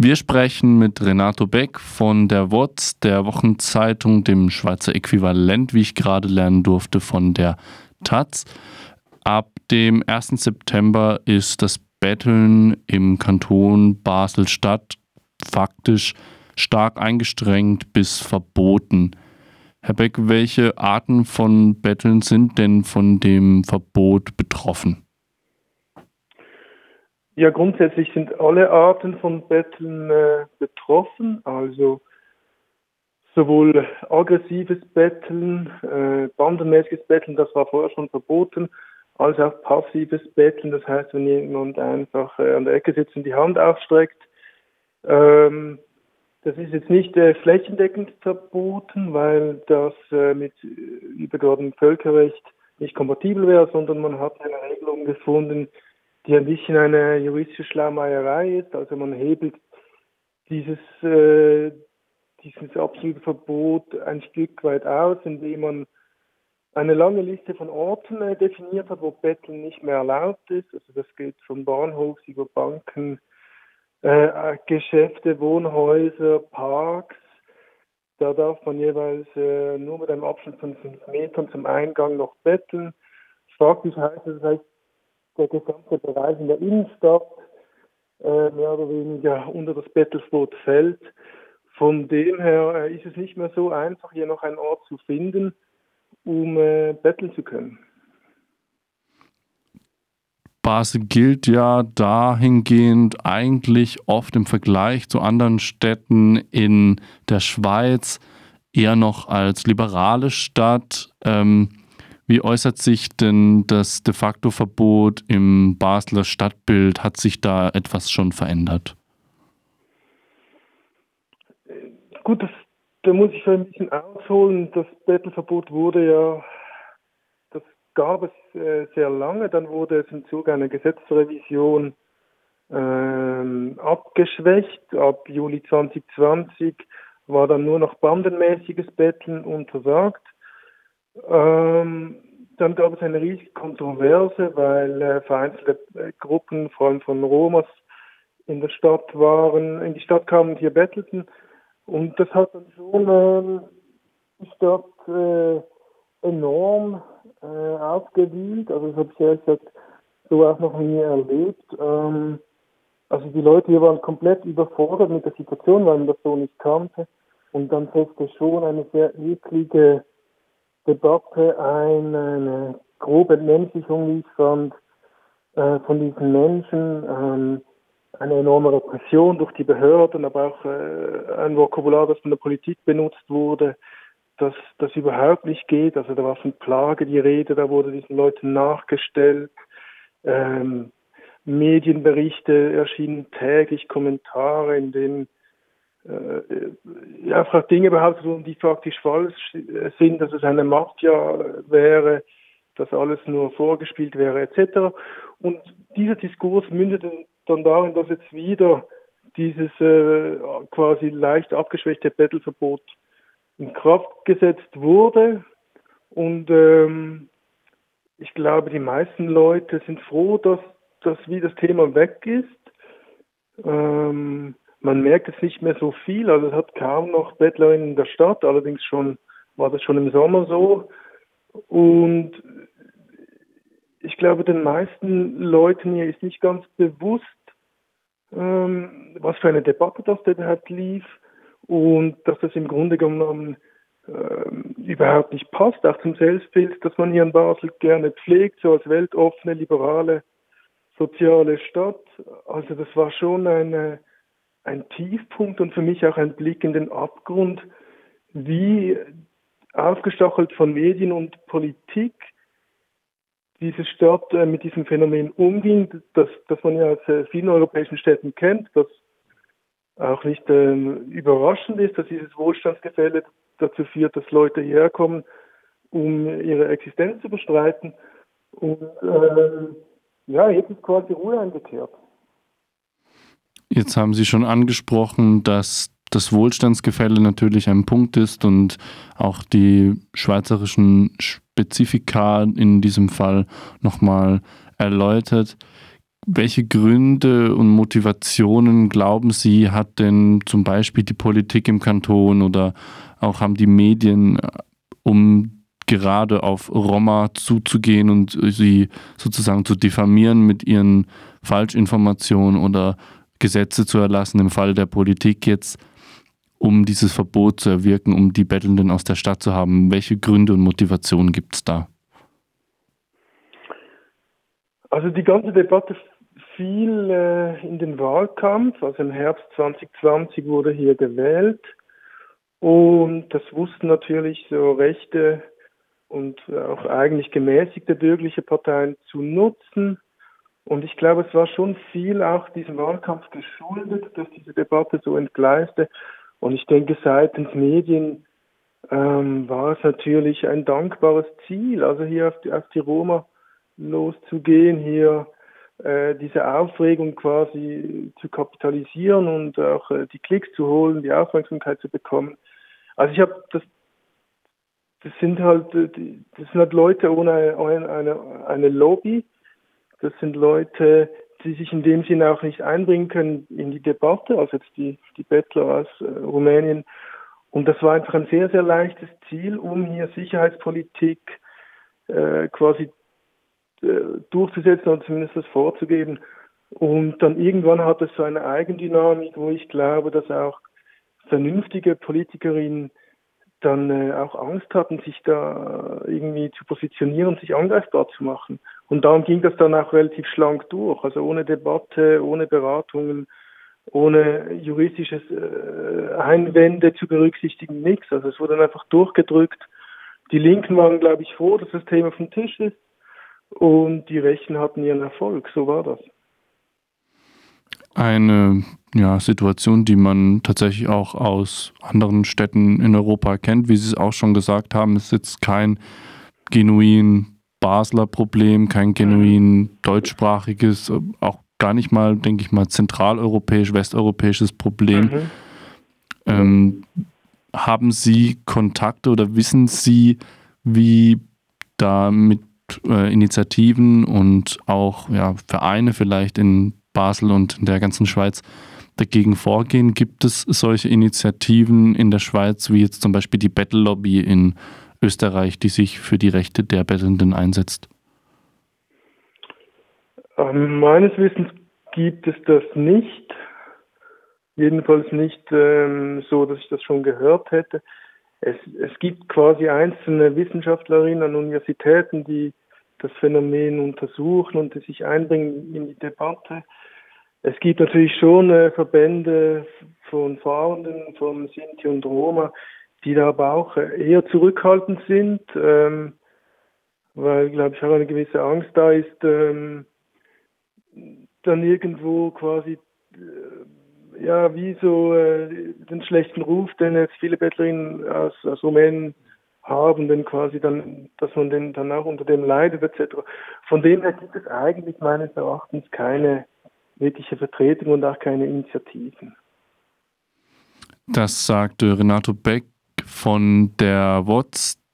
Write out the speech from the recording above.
Wir sprechen mit Renato Beck von der WOTS, der Wochenzeitung, dem Schweizer Äquivalent, wie ich gerade lernen durfte, von der Taz. Ab dem 1. September ist das Betteln im Kanton Basel-Stadt faktisch stark eingeschränkt bis verboten. Herr Beck, welche Arten von Betteln sind denn von dem Verbot betroffen? Ja, grundsätzlich sind alle Arten von Betteln äh, betroffen, also sowohl aggressives Betteln, äh, bandenmäßiges Betteln, das war vorher schon verboten, als auch passives Betteln, das heißt, wenn jemand einfach äh, an der Ecke sitzt und die Hand aufstreckt. Ähm, das ist jetzt nicht äh, flächendeckend verboten, weil das äh, mit übergeordnetem Völkerrecht nicht kompatibel wäre, sondern man hat eine Regelung gefunden, die ein bisschen eine juristische Schlaumeierei ist. Also man hebelt dieses, äh, dieses absolute Verbot ein Stück weit aus, indem man eine lange Liste von Orten äh, definiert hat, wo Betteln nicht mehr erlaubt ist. Also das geht von Bahnhofs über Banken, äh, Geschäfte, Wohnhäuser, Parks. Da darf man jeweils äh, nur mit einem Abstand von fünf Metern zum Eingang noch betteln. Faktisch heißt das heißt, der gesamte Bereich in der Innenstadt äh, mehr oder weniger unter das Bettelsboot fällt. Von dem her äh, ist es nicht mehr so einfach, hier noch einen Ort zu finden, um äh, betteln zu können. Basel gilt ja dahingehend eigentlich oft im Vergleich zu anderen Städten in der Schweiz eher noch als liberale Stadt. Ähm, wie äußert sich denn das de facto Verbot im Basler Stadtbild? Hat sich da etwas schon verändert? Gut, das, da muss ich ein bisschen ausholen. Das Bettelverbot wurde ja, das gab es äh, sehr lange. Dann wurde es im Zuge einer Gesetzesrevision ähm, abgeschwächt. Ab Juli 2020 war dann nur noch bandenmäßiges Betteln untersagt. Ähm, dann gab es eine riesige Kontroverse, weil äh, vereinzelte äh, Gruppen, vor allem von Romas, in der Stadt waren, in die Stadt kamen und hier bettelten. Und das hat dann schon ähm, die Stadt äh, enorm äh, aufgewühlt. Also das habe ich ehrlich gesagt so auch noch nie erlebt. Ähm, also die Leute hier waren komplett überfordert mit der Situation, weil man das so nicht kannte. Und dann setzte schon eine sehr eklige Debatte ein, eine grobe Entmenschlichung, wie ich fand, äh, von diesen Menschen, ähm, eine enorme Repression durch die Behörden, aber auch äh, ein Vokabular, das von der Politik benutzt wurde, dass das überhaupt nicht geht. Also da war von Plage die Rede, da wurde diesen Leuten nachgestellt. Ähm, Medienberichte erschienen täglich, Kommentare, in denen äh, einfach Dinge behauptet wurden, die faktisch falsch sind, dass es eine Mafia wäre, dass alles nur vorgespielt wäre, etc. Und dieser Diskurs mündete dann darin, dass jetzt wieder dieses äh, quasi leicht abgeschwächte Bettelverbot in Kraft gesetzt wurde. Und ähm, ich glaube, die meisten Leute sind froh, dass, dass wie das Thema weg ist. Ähm, man merkt es nicht mehr so viel, also es hat kaum noch Bettlerinnen in der Stadt, allerdings schon war das schon im Sommer so. Und ich glaube, den meisten Leuten hier ist nicht ganz bewusst, ähm, was für eine Debatte das denn halt lief und dass das im Grunde genommen ähm, überhaupt nicht passt, auch zum Selbstbild, dass man hier in Basel gerne pflegt, so als weltoffene, liberale, soziale Stadt. Also das war schon eine ein Tiefpunkt und für mich auch ein Blick in den Abgrund, wie aufgestachelt von Medien und Politik diese Stadt äh, mit diesem Phänomen umging, das, das man ja aus äh, vielen europäischen Städten kennt, das auch nicht ähm, überraschend ist, dass dieses Wohlstandsgefälle dazu führt, dass Leute hierher kommen, um ihre Existenz zu bestreiten. Und äh, ja, jetzt ist quasi Ruhe eingekehrt. Jetzt haben Sie schon angesprochen, dass das Wohlstandsgefälle natürlich ein Punkt ist und auch die schweizerischen Spezifika in diesem Fall nochmal erläutert. welche Gründe und Motivationen glauben Sie, hat denn zum Beispiel die Politik im Kanton oder auch haben die Medien, äh, um gerade auf Roma zuzugehen und sie sozusagen zu diffamieren mit ihren Falschinformationen oder Gesetze zu erlassen, im Fall der Politik jetzt, um dieses Verbot zu erwirken, um die Bettelnden aus der Stadt zu haben? Welche Gründe und Motivationen gibt es da? Also die ganze Debatte fiel äh, in den Wahlkampf. Also im Herbst 2020 wurde hier gewählt. Und das wussten natürlich so rechte und auch eigentlich gemäßigte bürgerliche Parteien zu nutzen. Und ich glaube, es war schon viel auch diesem Wahlkampf geschuldet, dass diese Debatte so entgleiste. Und ich denke, seitens Medien ähm, war es natürlich ein dankbares Ziel, also hier auf die, auf die Roma loszugehen, hier äh, diese Aufregung quasi zu kapitalisieren und auch äh, die Klicks zu holen, die Aufmerksamkeit zu bekommen. Also ich habe das das sind halt äh, das sind halt Leute ohne eine, eine, eine Lobby. Das sind Leute, die sich in dem Sinne auch nicht einbringen können in die Debatte, also jetzt die, die Bettler aus äh, Rumänien. Und das war einfach ein sehr, sehr leichtes Ziel, um hier Sicherheitspolitik äh, quasi äh, durchzusetzen oder zumindest das vorzugeben. Und dann irgendwann hat es so eine Eigendynamik, wo ich glaube, dass auch vernünftige Politikerinnen dann äh, auch Angst hatten, sich da irgendwie zu positionieren sich angreifbar zu machen. Und darum ging das dann auch relativ schlank durch, also ohne Debatte, ohne Beratungen, ohne juristisches äh, Einwände zu berücksichtigen, nichts. Also es wurde dann einfach durchgedrückt. Die Linken waren, glaube ich, froh, dass das Thema vom Tisch ist und die Rechten hatten ihren Erfolg. So war das. Eine ja, Situation, die man tatsächlich auch aus anderen Städten in Europa kennt. Wie Sie es auch schon gesagt haben, ist jetzt kein genuin Basler Problem, kein genuin deutschsprachiges, auch gar nicht mal, denke ich mal, zentraleuropäisch, westeuropäisches Problem. Mhm. Ähm, haben Sie Kontakte oder wissen Sie, wie da mit äh, Initiativen und auch ja, Vereine vielleicht in Basel und in der ganzen Schweiz dagegen vorgehen? Gibt es solche Initiativen in der Schweiz, wie jetzt zum Beispiel die Battle Lobby in Österreich, die sich für die Rechte der Bettelnden einsetzt? Ähm, meines Wissens gibt es das nicht. Jedenfalls nicht ähm, so, dass ich das schon gehört hätte. Es, es gibt quasi einzelne Wissenschaftlerinnen an Universitäten, die das Phänomen untersuchen und die sich einbringen in die Debatte. Es gibt natürlich schon äh, Verbände von Fahrenden, von Sinti und Roma, die da aber auch äh, eher zurückhaltend sind, ähm, weil, glaube ich, auch eine gewisse Angst da ist, ähm, dann irgendwo quasi, äh, ja, wie so äh, den schlechten Ruf, den jetzt viele Bettlerinnen aus, aus Rumänien haben, denn quasi dann, dass man den dann auch unter dem leidet etc. Von dem her gibt es eigentlich meines Erachtens keine wirkliche Vertretung und auch keine Initiativen. Das sagte Renato Beck von der WOTS,